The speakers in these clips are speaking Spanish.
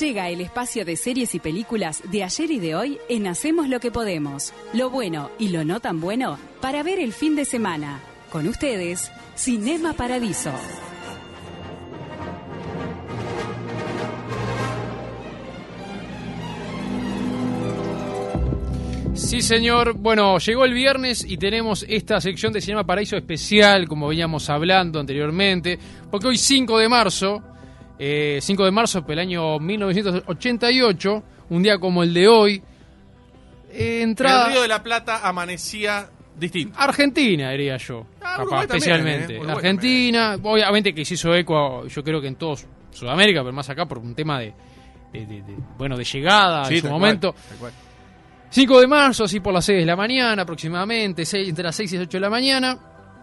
Llega el espacio de series y películas de ayer y de hoy en Hacemos lo que podemos. Lo bueno y lo no tan bueno para ver el fin de semana. Con ustedes, Cinema Paradiso. Sí, señor. Bueno, llegó el viernes y tenemos esta sección de Cinema Paraíso especial, como veníamos hablando anteriormente, porque hoy 5 de marzo, eh, 5 de marzo del año 1988, un día como el de hoy, eh, entrada... El Río de la Plata amanecía distinto. Argentina, diría yo. Ah, capaz, también, especialmente. eh, Argentina, obviamente que se hizo eco, yo creo que en todos Sudamérica, pero más acá por un tema de, de- de- de- bueno, de llegada Sí, en su cual, momento. tal cual. 5 de marzo, así por las 6 de la mañana aproximadamente, entre las 6 y las 8 de la mañana,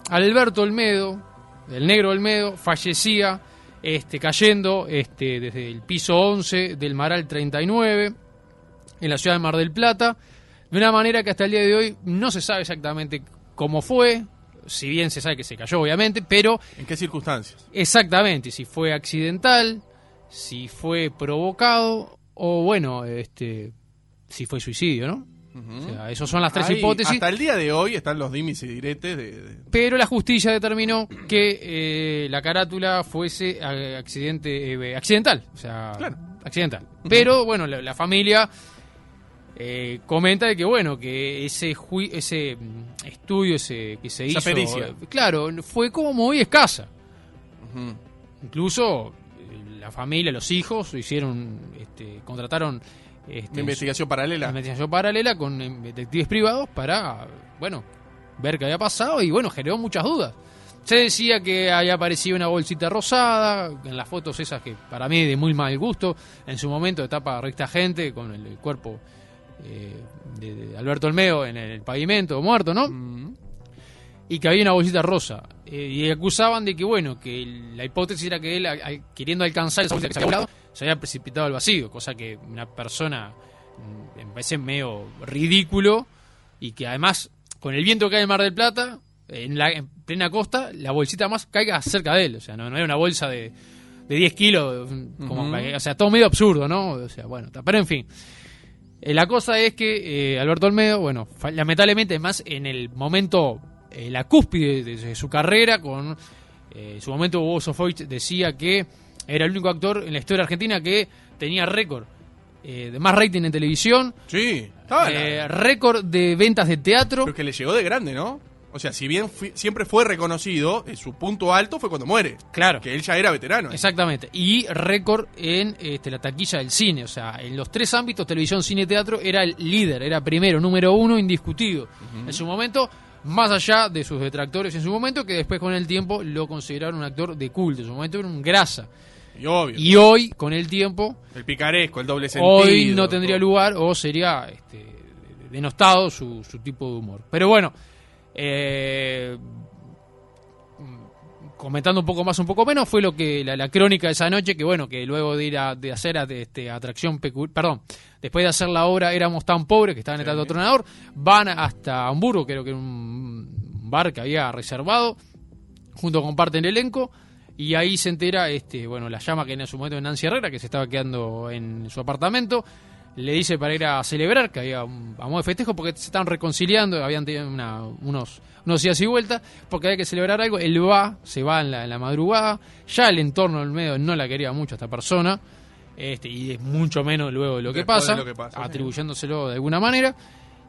Alberto Olmedo, el negro Olmedo, fallecía este, cayendo este, desde el piso 11 del Maral 39 en la ciudad de Mar del Plata, de una manera que hasta el día de hoy no se sabe exactamente cómo fue, si bien se sabe que se cayó obviamente, pero ¿En qué circunstancias? exactamente si fue accidental, si fue provocado o bueno, este, si fue suicidio, ¿no? O sea, esas son las tres hipótesis. Hasta el día de hoy están los dimis y diretes de, de- Pero la justicia determinó que eh, la carátula fuese eh, accidente eh, accidental, o sea, Claro. accidental. Pero bueno, la, la familia eh, comenta de que bueno, que ese jui- ese mm, estudio ese que se Esa hizo, pericia. claro, fue como muy escasa. Incluso la familia, los hijos hicieron, este, contrataron este, Una investigación paralela. una investigación paralela con eh, detectives privados para, bueno, ver qué había pasado y, bueno, generó muchas dudas. Se decía que había aparecido una bolsita rosada, en las fotos esas que para mí de muy mal gusto, en su momento de tapa recta gente, con el, el cuerpo eh, de, de Alberto Olmedo en el pavimento, muerto, ¿no? Mm. y que había una bolsita rosa. Eh, y acusaban de que, bueno, que la hipótesis era que él, a- a- queriendo alcanzar esa que se había volado, se había precipitado al vacío, cosa que una persona mm, me parece medio ridículo y que además, con el viento que hay en Mar del Plata, en, la, en plena costa, la bolsita más caiga cerca de él. O sea, no, no era una bolsa de, de 10 kilos, mm, como, Ujú. o sea, todo medio absurdo, ¿no? O sea, bueno, pero en fin. Eh, la cosa es que eh, Alberto Olmedo, bueno, lamentablemente, más en el momento, eh, la cúspide de, de su carrera, con eh, en su momento Hugo Sofovich decía que era el único actor en la historia argentina que tenía récord eh, de más rating en televisión, Sí. eh, récord de ventas de teatro. Pero que le llegó de grande, ¿no? O sea, si bien fui- siempre fue reconocido, eh, su punto alto fue cuando muere. Claro. Que él ya era veterano. Exactamente. Y récord en este, la taquilla del cine. O sea, en los tres ámbitos, televisión, cine teatro, era el líder, era primero, número uno, indiscutido. En su momento, más allá de sus detractores en su momento, que después con el tiempo lo consideraron un actor de culto. En su momento era un grasa. Y obvio. Y hoy, con el tiempo, el picaresco, el doble sentido. hoy no tendría lugar o sería este, denostado su, su tipo de humor. Pero bueno, eh, comentando un poco más, un poco menos, fue lo que la, la crónica de esa noche, que bueno, que luego de ir a de hacer a- de, este, atracción peculiar, perdón, después de hacer la obra Éramos tan pobres, que estaba en el Tronador, van hasta Hamburgo, creo que era un bar que había reservado, junto con parte del elenco, y ahí se entera, este, bueno, la llama que en su momento de Nancy Herrera, que se estaba quedando en su apartamento, le dice para ir a celebrar, que había un, a modo de festejo, porque se estaban reconciliando, habían tenido una- unos, unos días y vueltas, porque había que celebrar algo, él va, se va en la, en la madrugada, ya el entorno del medio no la quería mucho a esta persona, este, y es mucho menos luego de lo que de pasa, lo que pasa, sí. atribuyéndoselo de alguna manera,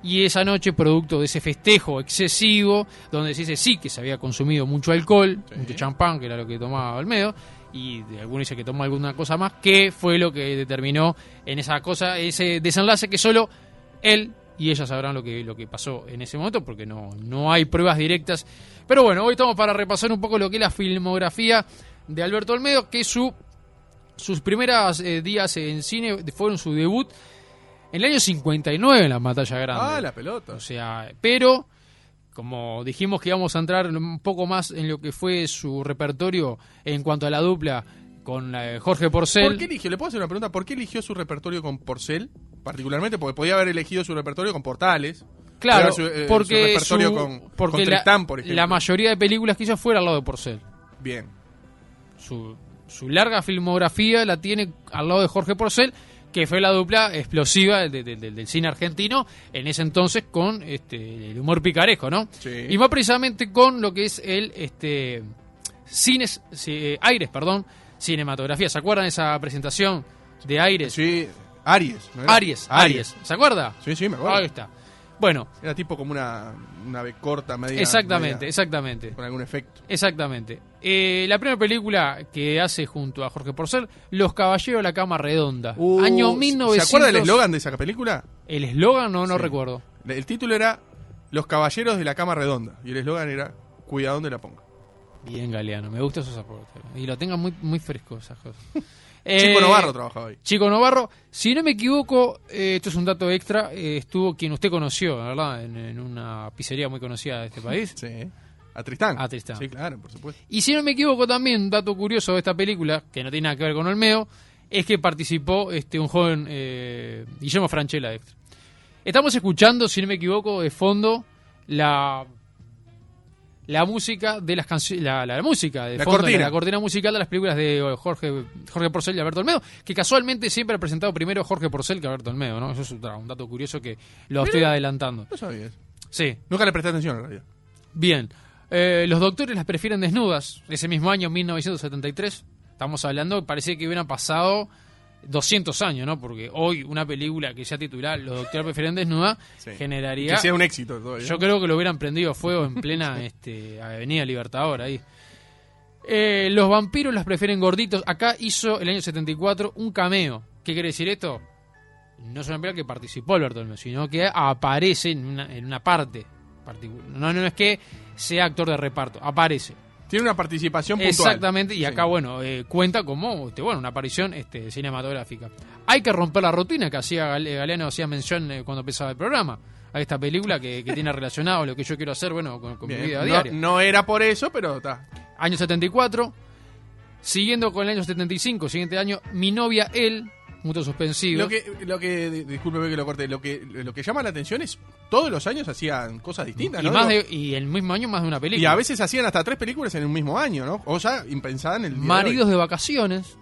y esa noche, producto de ese festejo excesivo, donde se dice sí que se había consumido mucho alcohol, Sí. mucho champán, que era lo que tomaba Olmedo, y de alguno dice que tomó alguna cosa más, que fue lo que determinó en esa cosa, ese desenlace que solo él y ella sabrán lo que, lo que pasó en ese momento, porque no, no hay pruebas directas. Pero bueno, hoy estamos para repasar un poco lo que es la filmografía de Alberto Olmedo, que su, sus primeros días en cine fueron su debut en el año 59 en la Batalla Grande. Ah, la pelota. O sea, pero como dijimos que íbamos a entrar un poco más en lo que fue su repertorio en cuanto a la dupla con eh, Jorge Porcel. ¿Por qué eligió? ¿Le puedo hacer una pregunta? ¿Por qué eligió su repertorio con Porcel? Particularmente porque podía haber elegido su repertorio con Portales. Claro, su, eh, porque, su repertorio su- con, porque con la, Tristán, por ejemplo. la mayoría de películas que hizo fue al lado de Porcel. Bien. Su, su larga filmografía la tiene al lado de Jorge Porcel, que fue la dupla explosiva de- de- de- del cine argentino en ese entonces con este, el humor picaresco, ¿no? Sí. Y más precisamente con lo que es el este, cines, sí, Aires, perdón, cinematografía. ¿Se acuerdan de esa presentación de Aires? Sí, Aries. ¿no era? Aries, Aries. ¿Se acuerda? Sí, sí, me acuerdo. Ahí está. Bueno, Era tipo como una, una ave corta, media. exactamente, media- exactamente. Con algún efecto. Exactamente. Eh, la primera película que hace junto a Jorge Porcel, Los Caballeros de la Cama Redonda. Uh, año 1900. ¿Se acuerda del eslogan de esa película? El eslogan no, no Sí. recuerdo. El título era Los Caballeros de la Cama Redonda. Y el eslogan era Cuidado donde la ponga. Bien, Galeano, me gusta esos aportes. Y lo tengan muy, muy fresco esas cosas. Chico Eh, Novarro trabajaba ahí. Chico Novarro, si no me equivoco, eh, esto es un dato extra, eh, estuvo quien usted conoció, ¿verdad? En, en una pizzería muy conocida de este país. Sí. A Tristán. A Tristán. Sí, claro, por supuesto. Y si no me equivoco también, un dato curioso de esta película, que no tiene nada que ver con Olmedo, es que participó este un joven eh, Guillermo Franchella extra. Estamos escuchando, si no me equivoco, de fondo la la música de las canciones, la, la música de La fondo, cortina. la cortina musical de las películas de Jorge Jorge Porcel y Alberto Olmedo, que casualmente siempre ha presentado primero Jorge Porcel que Alberto Olmedo, ¿no? Eso es un, dato curioso que lo estoy adelantando. No sabía eso. Sí. Nunca le presté atención en realidad. Bien. Eh, los doctores las prefieren desnudas. Ese mismo año, 1973. Estamos hablando, parece que hubieran pasado 200 años, ¿no? Porque hoy una película que sea titular Los doctores prefieren desnuda Sí. generaría... Que sea un éxito todavía. Yo creo que lo hubieran prendido fuego en plena este, Avenida Libertador ahí. Eh, los vampiros las prefieren gorditos. Acá hizo el año 74 un cameo. ¿Qué quiere decir esto? No es una película que participó Alberto sino que aparece en una, en una parte. particular. No, no es que sea actor de reparto, aparece. Tiene una participación puntual. Exactamente, y Sí. acá, bueno, eh, cuenta como este, bueno, una aparición este, cinematográfica. Hay que romper la rutina que hacía Gale- Galeano, hacía mención eh, cuando empezaba el programa. A esta película que, que tiene relacionado lo que yo quiero hacer, bueno, con, con mi vida No- diaria. No, era por eso, pero está. Año 74, siguiendo con el año 75, siguiente año, Mi novia, él, mucho suspensivo. Lo que, lo que, di- discúlpeme que lo corte, lo que, lo que llama la atención es todos los años hacían cosas distintas, y, ¿no? más de, y el mismo año más de una película. y a veces hacían hasta tres películas en un mismo año, ¿no? O sea, impensada en el de Maridos de vacaciones,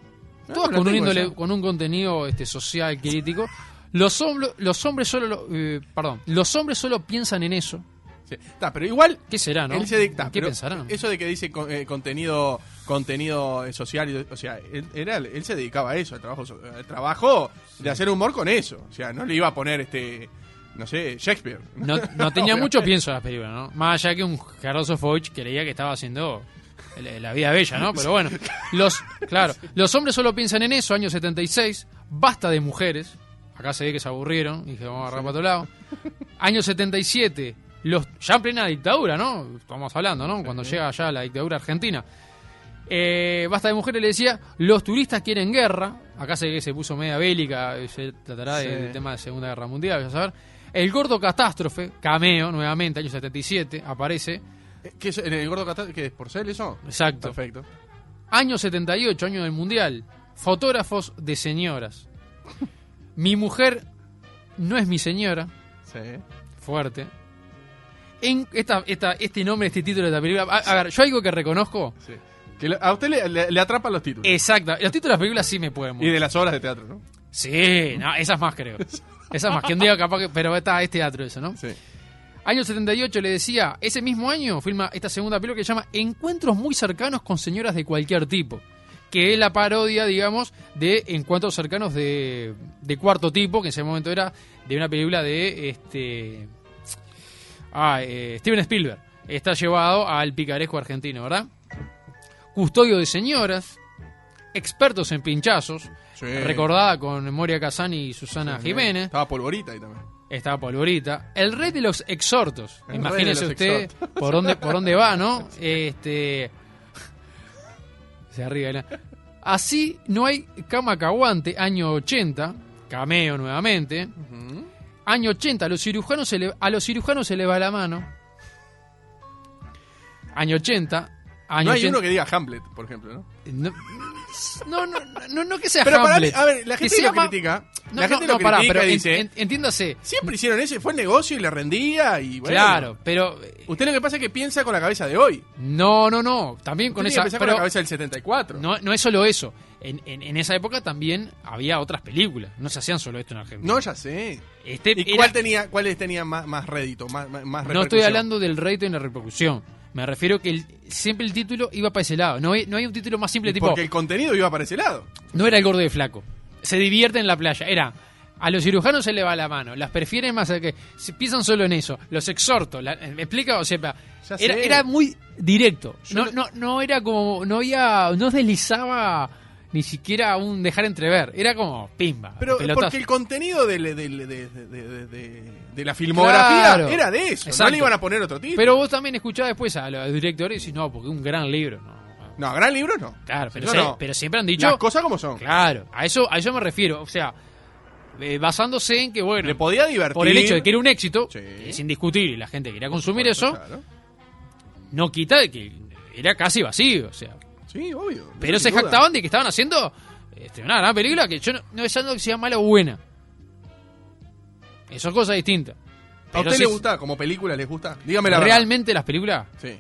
Ah, todas con un, índole- con un contenido este, social crítico. Los, hombres los hombres solo lo- eh, perdón, los hombres solo piensan en eso. Sí. Está, pero igual ¿Qué será, no? él se dicta, ¿Qué pensarán? Eso de que dice con- eh, contenido contenido eh, social, o sea, él, era, él se dedicaba a eso, al trabajo, al trabajo de hacer humor con eso. O sea, no le iba a poner este, no sé, Shakespeare. No, no tenía mucho pienso en las películas, ¿no? Más allá que un Gerardo Sofovich creía que estaba haciendo la vida bella, ¿no? Pero bueno, los, claro, los hombres solo piensan en eso, año 76, basta de mujeres. Acá se ve que se aburrieron, y dije, vamos a agarrar para otro lado. Año 77, los, ya en plena dictadura, ¿no? Estamos hablando, ¿no? Cuando llega ya la dictadura argentina. Eh, basta de mujeres, le decía, los turistas quieren guerra. Acá se puso media bélica, se tratará Sí. del tema de Segunda Guerra Mundial, a ver. El gordo catástrofe, cameo, nuevamente, año 77, aparece. Eh, ¿Qué es, ¿En el gordo catástrofe? ¿Qué es porcel eso? Exacto. Perfecto. Año 78, año del Mundial. Fotógrafos de señoras. Mi mujer no es mi señora. Sí. Fuerte. En esta, esta, este nombre, este título de la película. A, a ver, yo algo que reconozco. sí. Que le- a usted le, le- le atrapan los títulos. Exacto. Los títulos de las películas sí me pueden y mover. de las obras de teatro, ¿no? Sí, no, esas más creo. Esas más, que un día capaz que. Pero está es teatro eso, ¿no? Sí. Año 78 le decía, ese mismo año filma esta segunda película que se llama Encuentros muy cercanos con señoras de cualquier tipo. Que es la parodia, digamos, de Encuentros cercanos de, de cuarto tipo, que en ese momento era de una película de este. Ah, eh, Steven Spielberg. Está llevado al picaresco argentino, ¿verdad? Custodio de señoras, expertos en pinchazos, Sí. recordada con Moria Kazan y Susana Sí, Jiménez. Estaba polvorita ahí también. Estaba Polvorita. El rey de los exhortos. El Imagínese usted exhortos. por dónde, por dónde va, ¿no? Este. Se arriba. Así no hay cama que aguante. Año 80. Cameo nuevamente. Año 80. A los cirujanos se le, a los cirujanos se le va la mano. Año 80. Año No hay 80 uno que diga Hamlet, por ejemplo, ¿no? no, No, no, no, no que sea Pero para Hamlet. a ver, la que gente sea lo critica. No, la gente no, lo pará, critica pero y en- dice, en- entiéndase. siempre hicieron ese, fue el negocio y le rendía y bueno. Claro, pero eh, Usted lo que pasa es que piensa con la cabeza de hoy. no, no, no. También con esa. que pero con la cabeza del 74. no, no es solo eso. En, en, en esa época también había otras películas. No se hacían solo esto en Argentina. No, ya sé. Este ¿Y era- cuál tenía, cuáles tenían más, más rédito, más, más, no estoy hablando del rating y la repercusión. Me refiero que el- siempre el título iba para ese lado. No hay, no hay un título más simple tipo. Porque el contenido iba para ese lado. No era el gordo de flaco. Se divierte en la playa. Era. A los cirujanos se le va la mano. Las prefieren más a que. Se piensan solo en eso. Los exhorto. la- ¿Me explica? O sea, era, era muy directo. No, no, no era como. No había. No deslizaba ni siquiera un dejar entrever. Era como pimba. Pero pelotazo. porque el contenido de, de- de- de- la filmografía Claro. era de eso. No Exacto. le iban a poner otro título. Pero vos también escuchás después a los directores y decís, no, porque un gran libro. No, No, gran libro no. Claro, pero, se- no. pero siempre han dicho. Las cosas como son. Claro, a eso, a eso me refiero. O sea, eh, basándose en que, bueno, Le podía divertir. por el hecho de que era un éxito, Sí. que es indiscutible y la gente quería consumir eso, claro. no quita de que era casi vacío. O sea, Sí, obvio. pero se duda. jactaban de que estaban haciendo este, una gran película que yo no, no es algo que sea mala o buena. Eso es cosa distinta. ¿A usted si le gusta? ¿Como película les gusta? Dígame la verdad. realmente las películas Sí.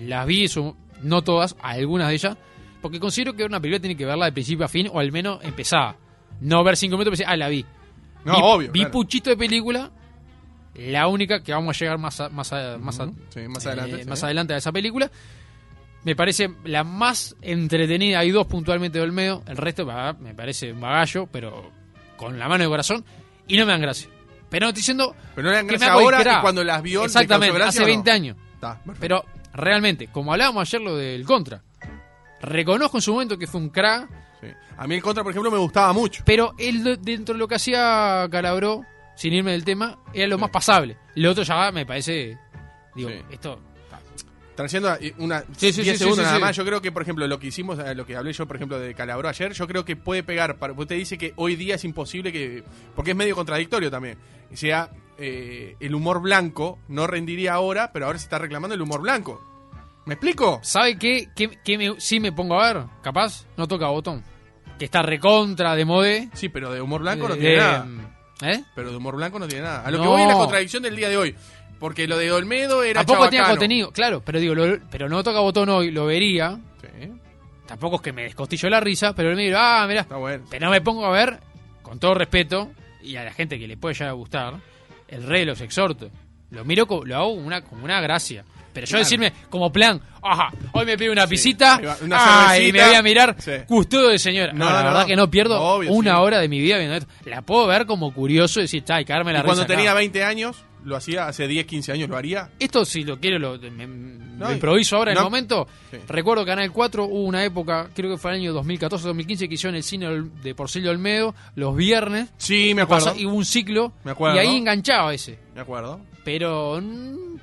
las vi, su- no todas, algunas de ellas, porque considero que una película tiene que verla de principio a fin, o al menos empezada. No ver cinco minutos y decir, ah, la vi. No, vi, obvio. Vi claro. puchito de película, la única que vamos a llegar más a- más a- más, a- sí, más eh, adelante, sí. más adelante a esa película. Me parece la más entretenida. Hay dos puntualmente de Olmedo. El resto me parece un bagallo, pero con la mano de corazón. Y no me dan gracia. Pero no estoy diciendo. Pero no le dan que me gracia ahora cuando las vio. ¿le Exactamente, gracia hace o no? 20 años. Pero realmente, como hablábamos ayer lo del Contra, reconozco en su momento que fue un crack, Sí. A mí el contra, por ejemplo, me gustaba mucho. pero él dentro de lo que hacía Calabró, sin irme del tema, era lo más pasable. Lo otro ya me parece, digo, Sí. esto Trayendo a- una Sí, sí, 10 sí, segundos nada más, yo creo que, por ejemplo, lo que hicimos, eh, lo que hablé yo, por ejemplo, de Calabró ayer, yo creo que puede pegar. Para, usted dice que hoy día es imposible que. Porque es medio contradictorio también. O sea, eh, el humor blanco no rendiría ahora, pero ahora se está reclamando el humor blanco. ¿Me explico? ¿Sabe qué? ¿Qué, qué me, sí me pongo a ver? Capaz, no toca botón. Que está recontra de modé. Sí, pero de humor blanco no de- tiene nada. ¿Eh? Pero de humor blanco no tiene nada. A lo No. que voy es la contradicción del día de hoy. Porque lo de Olmedo era. Tampoco tiene chabacano. contenido, claro, pero digo, lo- pero no toca botón hoy, lo vería. Sí, Tampoco es que me descostillo la risa, pero me dirá, ah, mirá, está bueno. Pero no me pongo a ver, con todo respeto, y a la gente que le puede llegar a gustar, el rey de los exhortos. Lo miro, lo hago una, como una gracia. Pero yo Claro. decirme, como plan, ajá, hoy me pido una Sí, pisita, una ah, y me voy a mirar Sí. custodio de señora. No, No, la verdad que no pierdo Obvio, una sí. hora de mi vida viendo esto. La puedo ver como curioso y decir, ay, cagarme la Y cuando risa acá". tenía 20 años, lo hacía hace 10, 15 años, lo haría. Esto si lo quiero, lo, me- lo y- improviso ahora en no. el momento. Sí. Recuerdo Canal 4 hubo una época, creo que fue el año 2014-2015, que hicieron el cine de Porcelio Olmedo los viernes. Sí, me acuerdo. Y hubo un ciclo Me acuerdo. y ahí enganchaba ese. Me acuerdo. Pero mm, eh,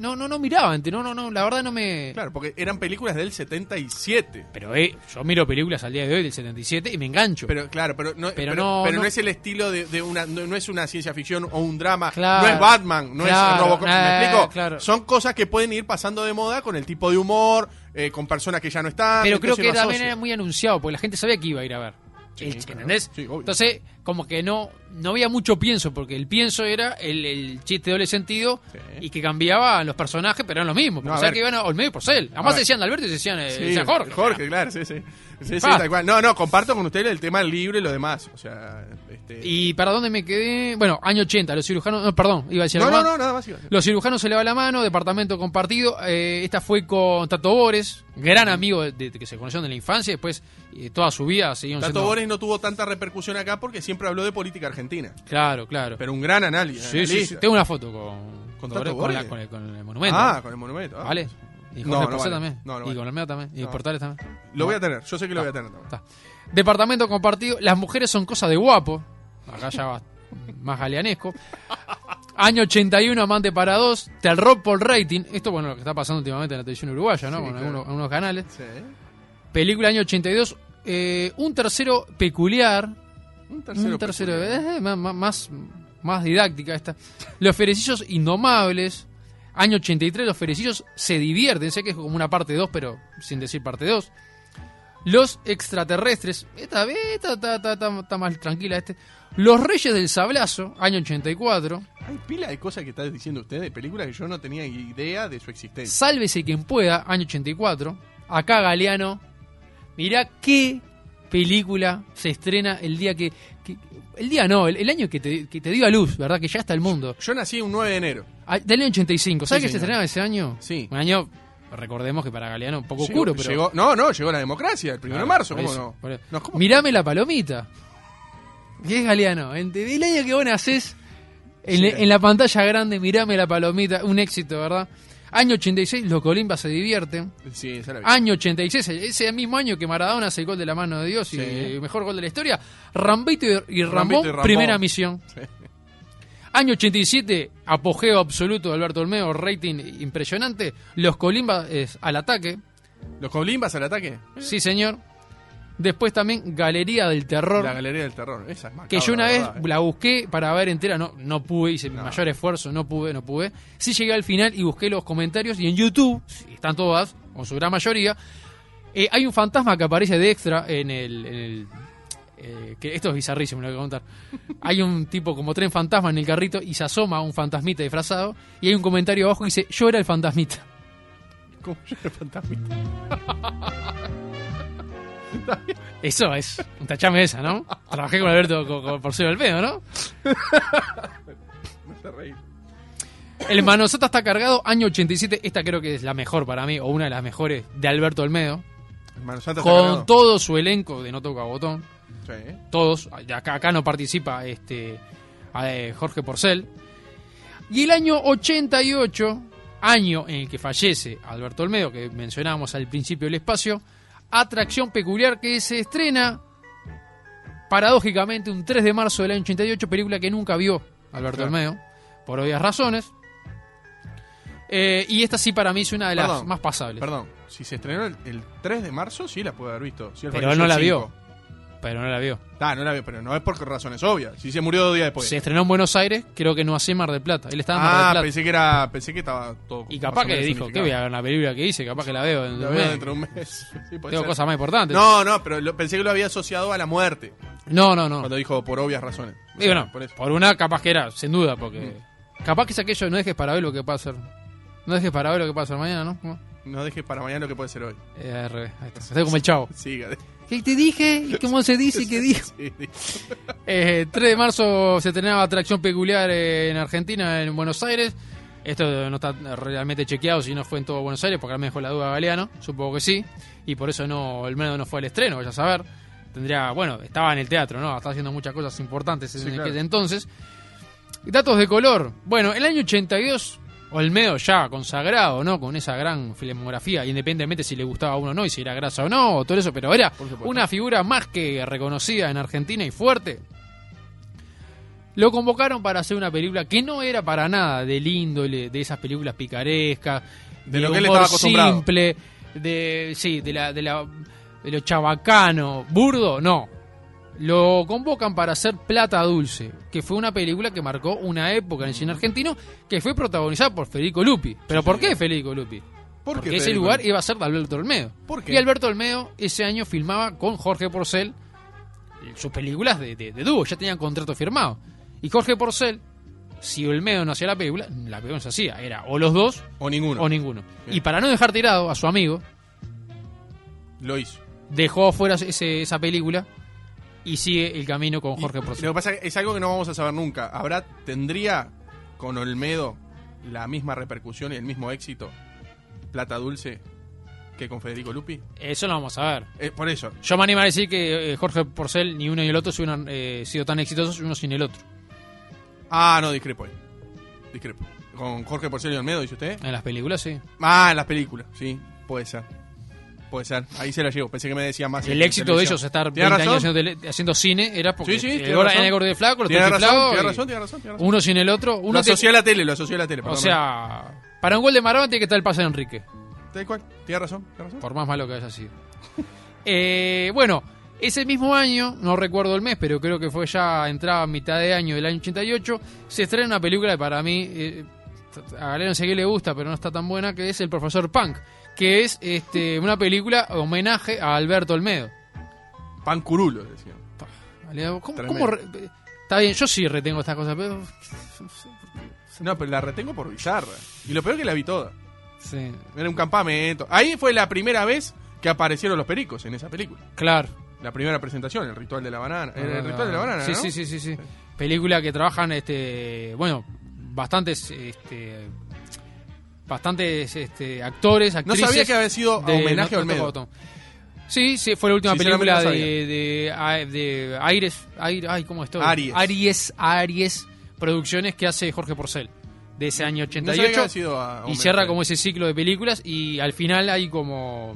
no, no, no miraba antes, no, no, no, la verdad no me. Claro, porque eran películas del 77. Pero eh, yo miro películas al día de hoy del 77 y me engancho. Pero claro, pero no, Pero pero, no- pero no no- es el estilo de, de una no, no es una ciencia ficción o un drama, Claro. no es Batman, no Claro, es Robocop, eh, ¿me explico? claro. Son cosas que pueden ir pasando de moda con el tipo de humor, eh, con personas que ya no están. Pero creo que también era muy anunciado, porque la gente sabía que iba a ir a ver. Sí. ¿Entendés? Sí, obvio. Entonces, como que no, no había mucho pienso, porque el pienso era el, el chiste de doble sentido Sí. y que cambiaban los personajes, pero eran lo mismo. No, o sea que iban a Olmedo y Porcel. Además decían de Alberto y decían, eh, Sí, decían Jorge. Jorge, claro, sí, sí. Sí, sí, Ah. tal cual. No, no, comparto con usted el tema del libro y lo demás. O sea, este... ¿Y para dónde me quedé? Bueno, año 80, los cirujanos. No, perdón, iba a decir No, algo no, no, nada más. iba a decir. Los cirujanos se le va la mano, departamento compartido. Eh, esta fue con Tato Bores, gran amigo de, de- que se conocieron de la infancia. Después, eh, toda su vida siguieron Tato siendo- Bores no tuvo tanta repercusión acá porque siempre habló de política argentina. Claro, claro. Pero un gran análisis. sí, sí, sí. Tengo una foto con, ¿Con con, la- con el, con el monumento. Ah, con el monumento. ah. ¿Vale? Y No, Jorge no vale. también. No, no y vale. con el mío también. Y. Portales también. Lo voy a tener, yo sé que lo voy a tener. también. Departamento compartido. Las mujeres son cosa de guapo. Acá ya va más galeanesco. Año 81, Amante para dos. Te rock por rating. Esto, bueno, lo que está pasando últimamente en la televisión uruguaya, ¿no? Sí, con claro. algunos, algunos canales. Sí. Película año 82. eh, un tercero peculiar. Un tercero. un tercero peculiar. eh, más, más, didáctica esta. Los ferecillos indomables. Año 83, los ferecillos se divierten. Sé que es como una parte 2, pero sin decir parte 2. Los extraterrestres. Esta vez está, está- está- está- está más tranquila este. Los Reyes del Sablazo, año 84. Hay pila de cosas que estás diciendo usted de películas que yo no tenía idea de su existencia. Sálvese quien pueda, año 84. Acá Galeano. Mirá qué película se estrena el día que. que- el día no, el, el año que te, que te dio a luz, ¿verdad? Que ya está el mundo. Yo nací un 9 de enero. Ah, Del año 85. ¿Sabes Sí, que se estrenaba ese año? Sí. Un año, recordemos que para Galeano un poco Llegó- oscuro, pero. llegó- no, no, llegó la democracia, el primero Claro, de marzo, ¿cómo eso, no? No, ¿cómo? Mirame la palomita. ¿Qué es Galeano? El año que vos nacés, en, Sí. en la pantalla grande, mirame la palomita. Un éxito, ¿verdad? Año 86, los Colimba se divierten. Sí, esa la vi. Año 86, ese mismo año que Maradona hace el gol de la mano de Dios y el mejor gol de la historia. Rambito y, y Rambón. primera misión. Sí. Año 87, apogeo absoluto de Alberto Olmedo, rating impresionante. Los Colimba es al ataque. ¿Los Colimbas al ataque? Sí, señor. Después también Galería del Terror. La Galería del Terror. Esa es macabra, que yo una la vez verdad, eh. la busqué para ver entera, no, no pude, hice mi No. mayor esfuerzo, no pude, no pude. Sí llegué al final y busqué los comentarios y en YouTube, están todas, o su gran mayoría, eh, hay un fantasma que aparece de extra en el... en el, eh, que esto es bizarrísimo lo que voy a contar. Hay un tipo como tren fantasma en el carrito y se asoma un fantasmita disfrazado y hay un comentario abajo que dice, yo era el fantasmita. ¿Cómo yo era fantasmita? Eso es, un tachame esa, ¿no? Trabajé con Alberto con, con- por ser el pedo, ¿no? Me hace reír. El Manosota está cargado, año 87. Esta creo que es la mejor para mí, o una de las mejores de Alberto Olmedo. Hermano Santa está Con cargado. todo su elenco de No Toca Botón. Sí. Todos. Acá, acá no participa este eh, Jorge Porcel. Y el año 88, año en el que fallece Alberto Olmedo, que mencionábamos al principio del espacio. Atracción peculiar que se estrena paradójicamente un 3 de marzo del año 88, película que nunca vio Alberto Claro. Olmedo, por obvias razones. Eh, y esta sí para mí es una de las más pasables. Perdón, si se estrenó el, el 3 de marzo, sí la puede haber visto. Sí, Pero él no la 5. vio. Pero no la vio. Ah, no la vio, pero no es por razones obvias. Si se murió dos días después. Se estrenó en Buenos Aires, creo que no hacía Mar del Plata. Él estaba en Mar del ah, pensé que era, pensé que estaba todo. Y capaz que menos dijo, ¿qué voy a ver una película que hice? Capaz que la veo en La veo dentro de un mes. Sí, Tengo ser. cosas más importantes. No, no, pero lo- pensé que lo había asociado a la muerte. no, no. no. Cuando dijo por obvias razones. Y bueno, por una capaz que era, sin duda, porque... Mm. Capaz que es aquello, no dejes para ver lo que va a hacer. No dejes para ver lo que pasa mañana, ¿no? No dejes para mañana lo que puede ser hoy. Eh, ahí está. Estoy como el chavo. Siga. ¿Qué te dije? ¿Y ¿Cómo se dice que dijo? Eh, 3 de marzo se estrenaba Atracción Peculiar en Argentina, en Buenos Aires. Esto no está realmente chequeado si no fue en todo Buenos Aires, porque a mí me dejó la duda Galeano, supongo que sí. Y por eso no, el menos no fue al estreno, vaya a saber. Tendría, bueno, estaba en el teatro, ¿no? Estaba haciendo muchas cosas importantes en Sí, claro. aquel entonces. Datos de color. Bueno, el año 82, Olmedo ya consagrado, ¿no? Con esa gran filmografía, independientemente si le gustaba a uno o no, y si era grasa o no, o todo eso, pero era una figura más que reconocida en Argentina y fuerte. Lo convocaron para hacer una película que no era para nada del índole de esas películas picarescas, De lo que él humor estaba acostumbrado. simple, de sí, de la de la de lo chabacano, burdo, no. Lo convocan para hacer Plata Dulce, que fue una película que marcó una época en el cine argentino, que fue protagonizada por Federico Lupi. ¿Pero Sí, por qué Federico Lupi? ¿Por Porque ese Federico lugar iba a ser de Alberto Olmedo. ¿Por qué? Y Alberto Olmedo ese año filmaba con Jorge Porcel sus películas de, de, de dúo, ya tenían contrato firmado. Y Jorge Porcel, si Olmedo no hacía la película, la película no se hacía, era o los dos O ninguno. o ninguno. Bien. Y para no dejar tirado a su amigo, Lo hizo. dejó afuera ese- esa película y sigue el camino con Jorge Porcel. Lo que pasa es que es algo que no vamos a saber nunca. ¿Habrá, tendría con Olmedo la misma repercusión y el mismo éxito Plata Dulce que con Federico Lupi? Eso lo vamos a ver. Eh, por eso. Yo me animo a decir que eh, Jorge Porcel ni uno ni el otro se hubieran eh, sido tan exitosos uno sin el otro Ah, no, discrepo ahí. Discrepo. Con Jorge Porcel y Olmedo, dice usted. en las películas, sí. Ah, en las películas, sí, puede ser. Puede ser. Ahí se la llevo. Pensé que me decía más. El éxito de ellos estar 20 ¿Tiene años haciendo, tele- haciendo cine era porque Sí, sí, razón. en el gordo de flaco, los Tiene razón, tiene razón, tiene razón, uno sin el otro. Lo Uno te- asocié a la tele, lo asocié a la tele. o sea, para un gol de Maradona tiene que estar el pase de Enrique, Tal cual, tiene razón, tiene razón. por más malo que haya sido. Eh, bueno, ese mismo año, no recuerdo el mes, pero creo que fue ya entrada mitad de año del año 88, se estrena una película que para mí eh, a Galera no sé qué le gusta, pero no está tan buena, que es El Profesor Punk, que es este, una película homenaje a Alberto Olmedo. Pancurulo, decía. ¿Cómo, cómo re- Está bien, yo sí retengo estas cosas, pero... No, pero la retengo por bizarra. Y lo peor es que la vi toda. Sí, Era un campamento. Ahí fue la primera vez que aparecieron los pericos en esa película. claro. La primera presentación, el ritual de la banana. Era el ritual de la banana, Ah, Sí, ¿no? sí, sí, sí, sí. Película que trabajan, este, bueno, bastantes, este, bastantes, este, actores, No actrices. sabía que había sido de homenaje a No- no. Sí, sí, fue la última película no de, de, de Aires, Aire- ay, ¿cómo estoy? Aries. Aries, Aries Producciones que hace Jorge Porcel, de ese año No sabía que 88. había sido a y homenaje. cierra como ese ciclo de películas y al final hay como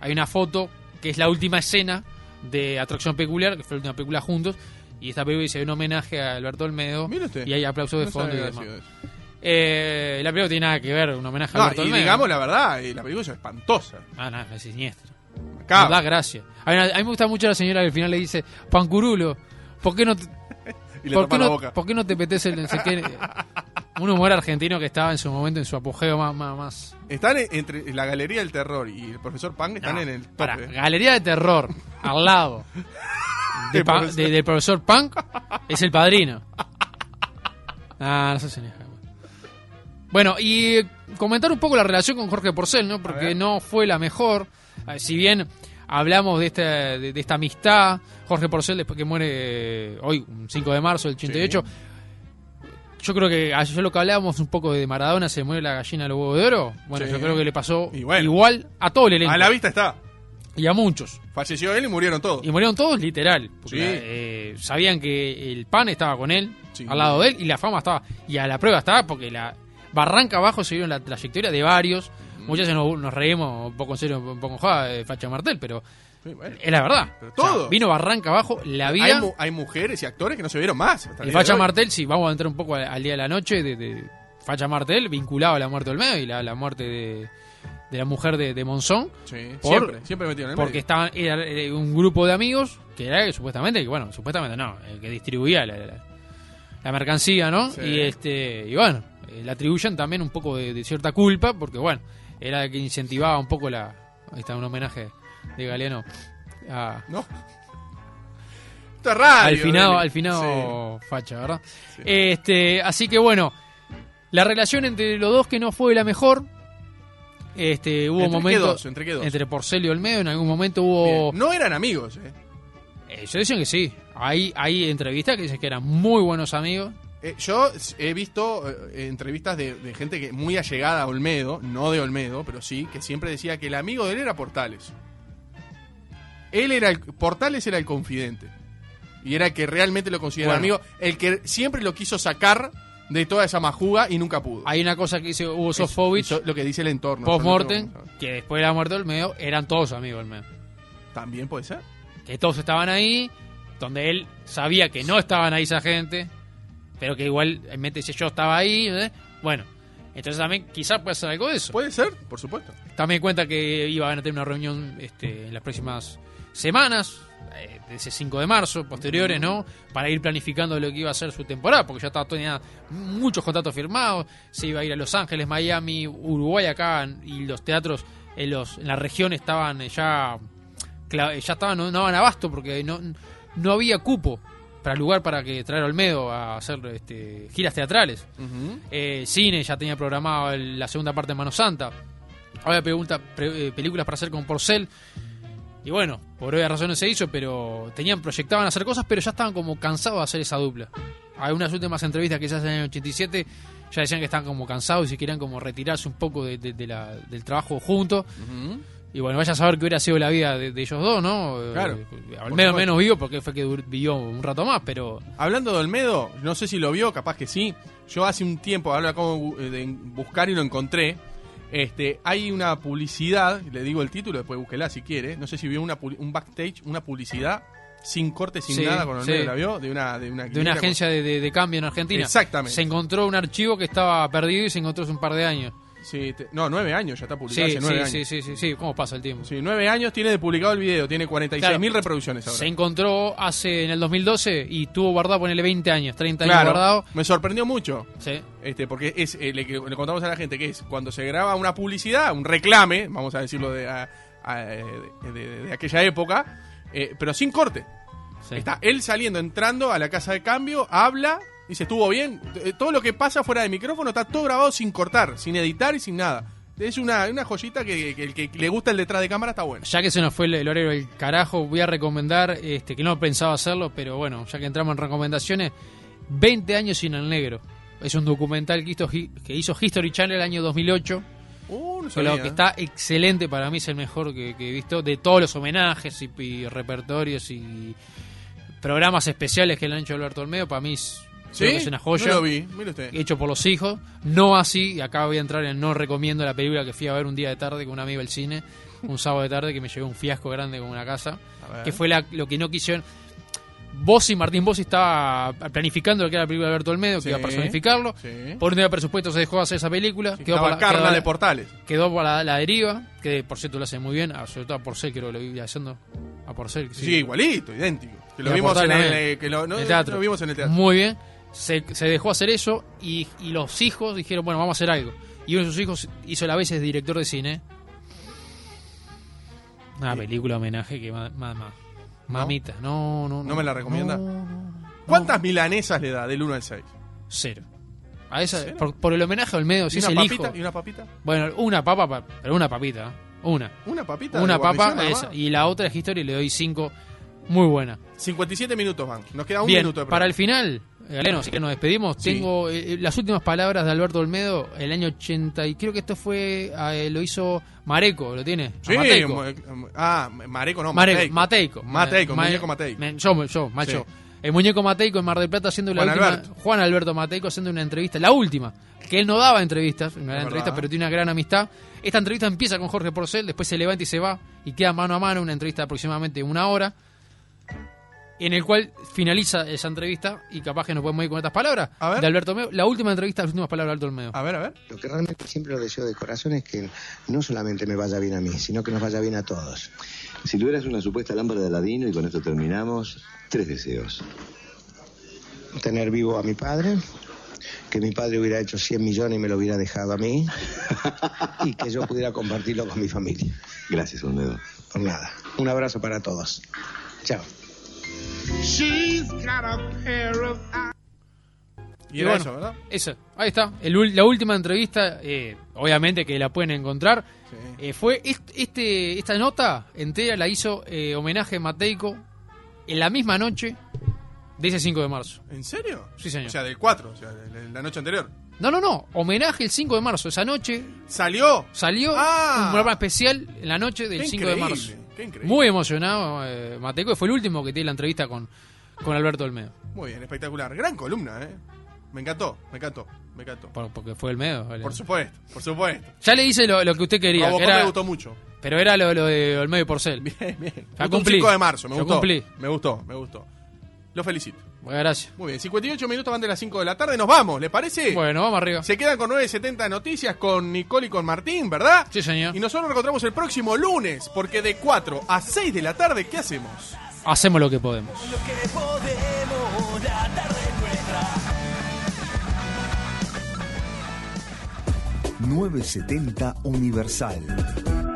hay una foto que es la última escena de Atracción Peculiar, que fue la última película juntos, y esta película dice un homenaje a Alberto Olmedo usted. y hay aplausos de No fondo y demás. Eh, la película tiene nada que ver, un homenaje a No, Alberto y Olmedo. digamos la verdad, la película es espantosa. Ah, no, es siniestra. Acá. Da gracia. A mí, a mí me gusta mucho la señora que al final le dice, Pancurulo, ¿por qué no te, y le ¿por qué la no, boca. ¿por qué no te apetece el qué? Un humor argentino que estaba en su momento, en su apogeo más... más, más Están en- entre la Galería del Terror y el profesor Pang están No, en el tope. pará, Galería de terror, al lado de El pa- profesor. de- del profesor Punk, es el padrino. Ah, no sé si Bueno, y comentar un poco la relación con Jorge Porcel, ¿no? Porque no fue la mejor. Eh, Si bien hablamos de esta, de, de esta amistad, Jorge Porcel, después que muere eh, hoy, un 5 de marzo del 88, yo creo que ayer lo que hablábamos un poco de Maradona, se muere la gallina de los huevos de oro. Bueno, Sí. yo creo que le pasó bueno. igual a todo el elenco. A la vista está. Y a muchos. Falleció él y murieron todos. Y murieron todos literal. Porque, Sí. eh, sabían que el pan estaba con él, Sí. al lado de él, y la fama estaba. Y a la prueba estaba porque la barranca abajo se vieron la trayectoria de varios. Muchas veces nos, nos reímos un poco en serio, un poco en joda de Facha Martel, pero Sí, bueno. es la verdad. Pero O sea, todo. vino barranca abajo, la Hay, vida. mu- hay mujeres y actores que no se vieron más. hasta el Y Facha. Martel, sí, vamos a entrar un poco al, al día de la noche de, de Facha Martel, vinculado a la muerte del medio y la, la muerte de, de la mujer de, de Monzón. Sí, Por- siempre, siempre metido en el Porque medio. estaban era, era un grupo de amigos que era que supuestamente, que bueno, supuestamente no, el que distribuía la, la- la mercancía, ¿no? Sí. Y este y bueno, eh, le atribuyen también un poco de, de cierta culpa porque bueno, era el que incentivaba un poco la ahí está un homenaje de Galeano a- No. Esto es radio. al finado, Deli. al finado facha, ¿verdad? Sí. Este, así que bueno, la relación entre los dos que no fue la mejor. Este, hubo ¿Entre qué momentos dos? ¿Entre qué dos? entre Porcel y Olmedo, en algún momento hubo Bien. No eran amigos, eh. Eh, Ellos dicen que sí. Hay, hay entrevistas que dicen que eran muy buenos amigos. Eh, yo he visto eh, entrevistas de, de gente que muy allegada a Olmedo, no de Olmedo, pero sí, que siempre decía que el amigo de él era Portales. Él era el, Portales era el confidente. Y era el que realmente lo consideraba Bueno. amigo, el que siempre lo quiso sacar de toda esa majuga y nunca pudo. Hay una cosa que dice Hugo Sofovich, eso lo que dice el entorno. post-mortem, que después de la muerte de Olmedo eran todos amigos de Olmedo. También puede ser. Que todos estaban ahí, donde él sabía que no estaban ahí esa gente, pero que igual, en mente dice yo estaba ahí. ¿eh? Bueno, entonces también quizás puede ser algo de eso. Puede ser, por supuesto. También cuenta que iban a tener una reunión este, en las próximas semanas, eh, ese 5 de marzo, posteriores, ¿no? Para ir planificando lo que iba a ser su temporada, porque ya estaba tenía muchos contratos firmados, se iba a ir a Los Ángeles, Miami, Uruguay acá, y los teatros en, los, en la región estaban eh, ya, ya estaban, no, no daban abasto, porque no, no había cupo para lugar para que traer a Olmedo a hacer este, giras teatrales. Eh, cine ya tenía programado el- la segunda parte de Mano Santa. Había pregunta, pre- eh, películas para hacer con Porcel. Y bueno, por obvias razones se hizo, pero tenían, proyectaban hacer cosas, pero ya estaban como cansados de hacer esa dupla. Hay unas últimas entrevistas que se hacen en el 87, ya decían que estaban como cansados y si querían como retirarse un poco de- de- de la- del trabajo juntos. Y bueno, vaya a saber qué hubiera sido la vida de, de ellos dos, ¿no? Claro. Eh, Por menos vivo porque fue que vivió un rato más, pero... Hablando de Olmedo, no sé si lo vio, capaz que sí. Yo hace un tiempo, ahora acabo de buscar y lo encontré. Este, hay una publicidad, le digo el título, después búsquela si quiere. No sé si vio una, un backstage, una publicidad sin corte, sin Sí, nada con Olmedo, sí. ¿la vio? De una, de una, de una agencia de, de- de cambio en Argentina. Exactamente. Se encontró un archivo que estaba perdido y se encontró hace un par de años. Con- Sí, te- no, nueve años, ya está publicado Sí, hace nueve sí, años. sí, sí, sí, sí, ¿cómo pasa el tiempo? Sí, nueve años tiene de publicado el video, tiene 46 mil Claro. reproducciones ahora. Se encontró hace en el 2012 y tuvo guardado, ponele 20 años, 30 años guardado. me sorprendió mucho. Sí. Este, porque es, eh, le, le contamos a la gente que es cuando se graba una publicidad, un reclame, vamos a decirlo de, a- a- de, de- de aquella época, eh, pero sin corte. sí. Está él saliendo, entrando a la casa de cambio, habla, dice, estuvo bien. Eh, Todo lo que pasa fuera de micrófono está todo grabado sin cortar, sin editar y sin nada. Es una, una joyita que, que el que le gusta el detrás de cámara está bueno. Ya que se nos fue el, el horario del carajo, voy a recomendar, este, que no pensaba hacerlo, pero bueno, ya que entramos en recomendaciones, 20 años sin el negro. Es un documental que hizo, que hizo History Channel el año 2008. Uh, no sabía, lo que está excelente, para mí es el mejor que, que he visto, de todos los homenajes y, y repertorios y programas especiales que le han hecho Alberto Olmedo, para mí es, ¿Sí? creo que es una joya. No lo vi, mire usted. Hecho por los hijos, no así, y acá voy a entrar en no recomiendo la película que fui a ver un día de tarde con un amigo del cine, un sábado de tarde que me llevé un fiasco grande con una casa, que fue la- lo que no quisieron. Bossi, Martín Bossi estaba planificando lo que era la película de Alberto Olmedo, Sí, que iba a personificarlo. sí. Por un día de presupuesto se dejó de hacer esa película. Sí, quedó, de la- Portales. quedó por la, la deriva, que por cierto lo hace muy bien, sobre todo a Porcel, creo que lo vi haciendo a Porcel. Sí, igualito, idéntico. Que lo Y a vimos en Portales el, también. que lo, no, En el teatro. lo vimos en el teatro. Muy bien. Se, se dejó hacer eso y, y los hijos dijeron, bueno, vamos a hacer algo. Y uno de sus hijos hizo la vez es director de cine. Una película homenaje que ma- ma- ma- mamita. No, no, no. ¿No me la recomienda? No, no, no. ¿Cuántas milanesas le da del 1 al 6? Cero. A esa, ¿Cero? por, por el homenaje al medio, si ¿Y es una el papita? hijo. ¿Y una papita? Bueno, una papa, pa- pero una papita. ¿eh? Una. ¿Una papita? Una papa esa, y la otra es historia y le doy cinco. Muy buena. 57 minutos van. Nos queda un Bien, minuto de para el final, Galeno, si que nos despedimos, Sí. tengo eh, las últimas palabras de Alberto Olmedo, el año 80, y creo que esto fue, eh, lo hizo Mareco, ¿lo tiene? Sí, Mateico. eh, ah, Mareco no, Mareco, Mateico. Mateico. Mateico, Ma- muñeco Mateico. me- Yo, yo, macho. Sí. El muñeco Mateico en Mar del Plata haciendo la Juan última. Alberto. Juan Alberto Mateico haciendo una entrevista, la última. Que él no daba entrevistas, era Es entrevista, pero tiene una gran amistad. Esta entrevista empieza con Jorge Porcel, después se levanta y se va, y queda mano a mano, una entrevista de aproximadamente una hora. En el cual finaliza esa entrevista, y capaz que nos podemos ir con estas palabras, A ver. de Alberto Olmedo. La última entrevista, las últimas palabras de Alberto Olmedo. A ver, a ver. Lo que realmente siempre lo deseo de corazón es que no solamente me vaya bien a mí, sino que nos vaya bien a todos. Si tuvieras una supuesta lámpara de Aladino, y con esto terminamos, tres deseos. Tener vivo a mi padre, que mi padre hubiera hecho 100 millones y me lo hubiera dejado a mí, y que yo pudiera compartirlo con mi familia. Gracias, Olmedo. Por nada. Un abrazo para todos. Chao. Y era eso, ¿verdad? Esa, ahí está. El la última entrevista, eh, obviamente que la pueden encontrar. Sí. Eh, fue est- este, esta nota entera la hizo eh, homenaje a Mateico en la misma noche de ese 5 de marzo. ¿En serio? Sí, señor. O sea, del 4, o sea, de la noche anterior. No, no, no. Homenaje el 5 de marzo. Esa noche ¿Salió? salió Ah. un programa especial en la noche del Qué 5 de marzo. Qué increíble. Muy emocionado eh, Mateico. y Fue el último que tiene la entrevista con, con Alberto Olmedo. Muy bien, espectacular. Gran columna, ¿eh? Me encantó, me encantó, me encantó. Por- porque fue Olmedo. vale. Por supuesto, por supuesto. Ya le hice lo, lo que usted quería. que era- me gustó mucho. pero era lo, lo de Olmedo y Porcel. Bien, bien. Ya gustó un cumplí. 5 de marzo, me Ya gustó. cumplí. Me gustó, me gustó. Lo felicito. Bueno, gracias. Muy bien, 58 minutos van de las 5 de la tarde. Nos vamos, ¿le parece? Bueno, vamos arriba. Se quedan con 970 noticias con Nicole y con Martín, ¿verdad? Sí, señor. Y nosotros nos encontramos el próximo lunes, porque de 4 a 6 de la tarde, ¿qué hacemos? Hacemos lo que podemos. 970 Universal.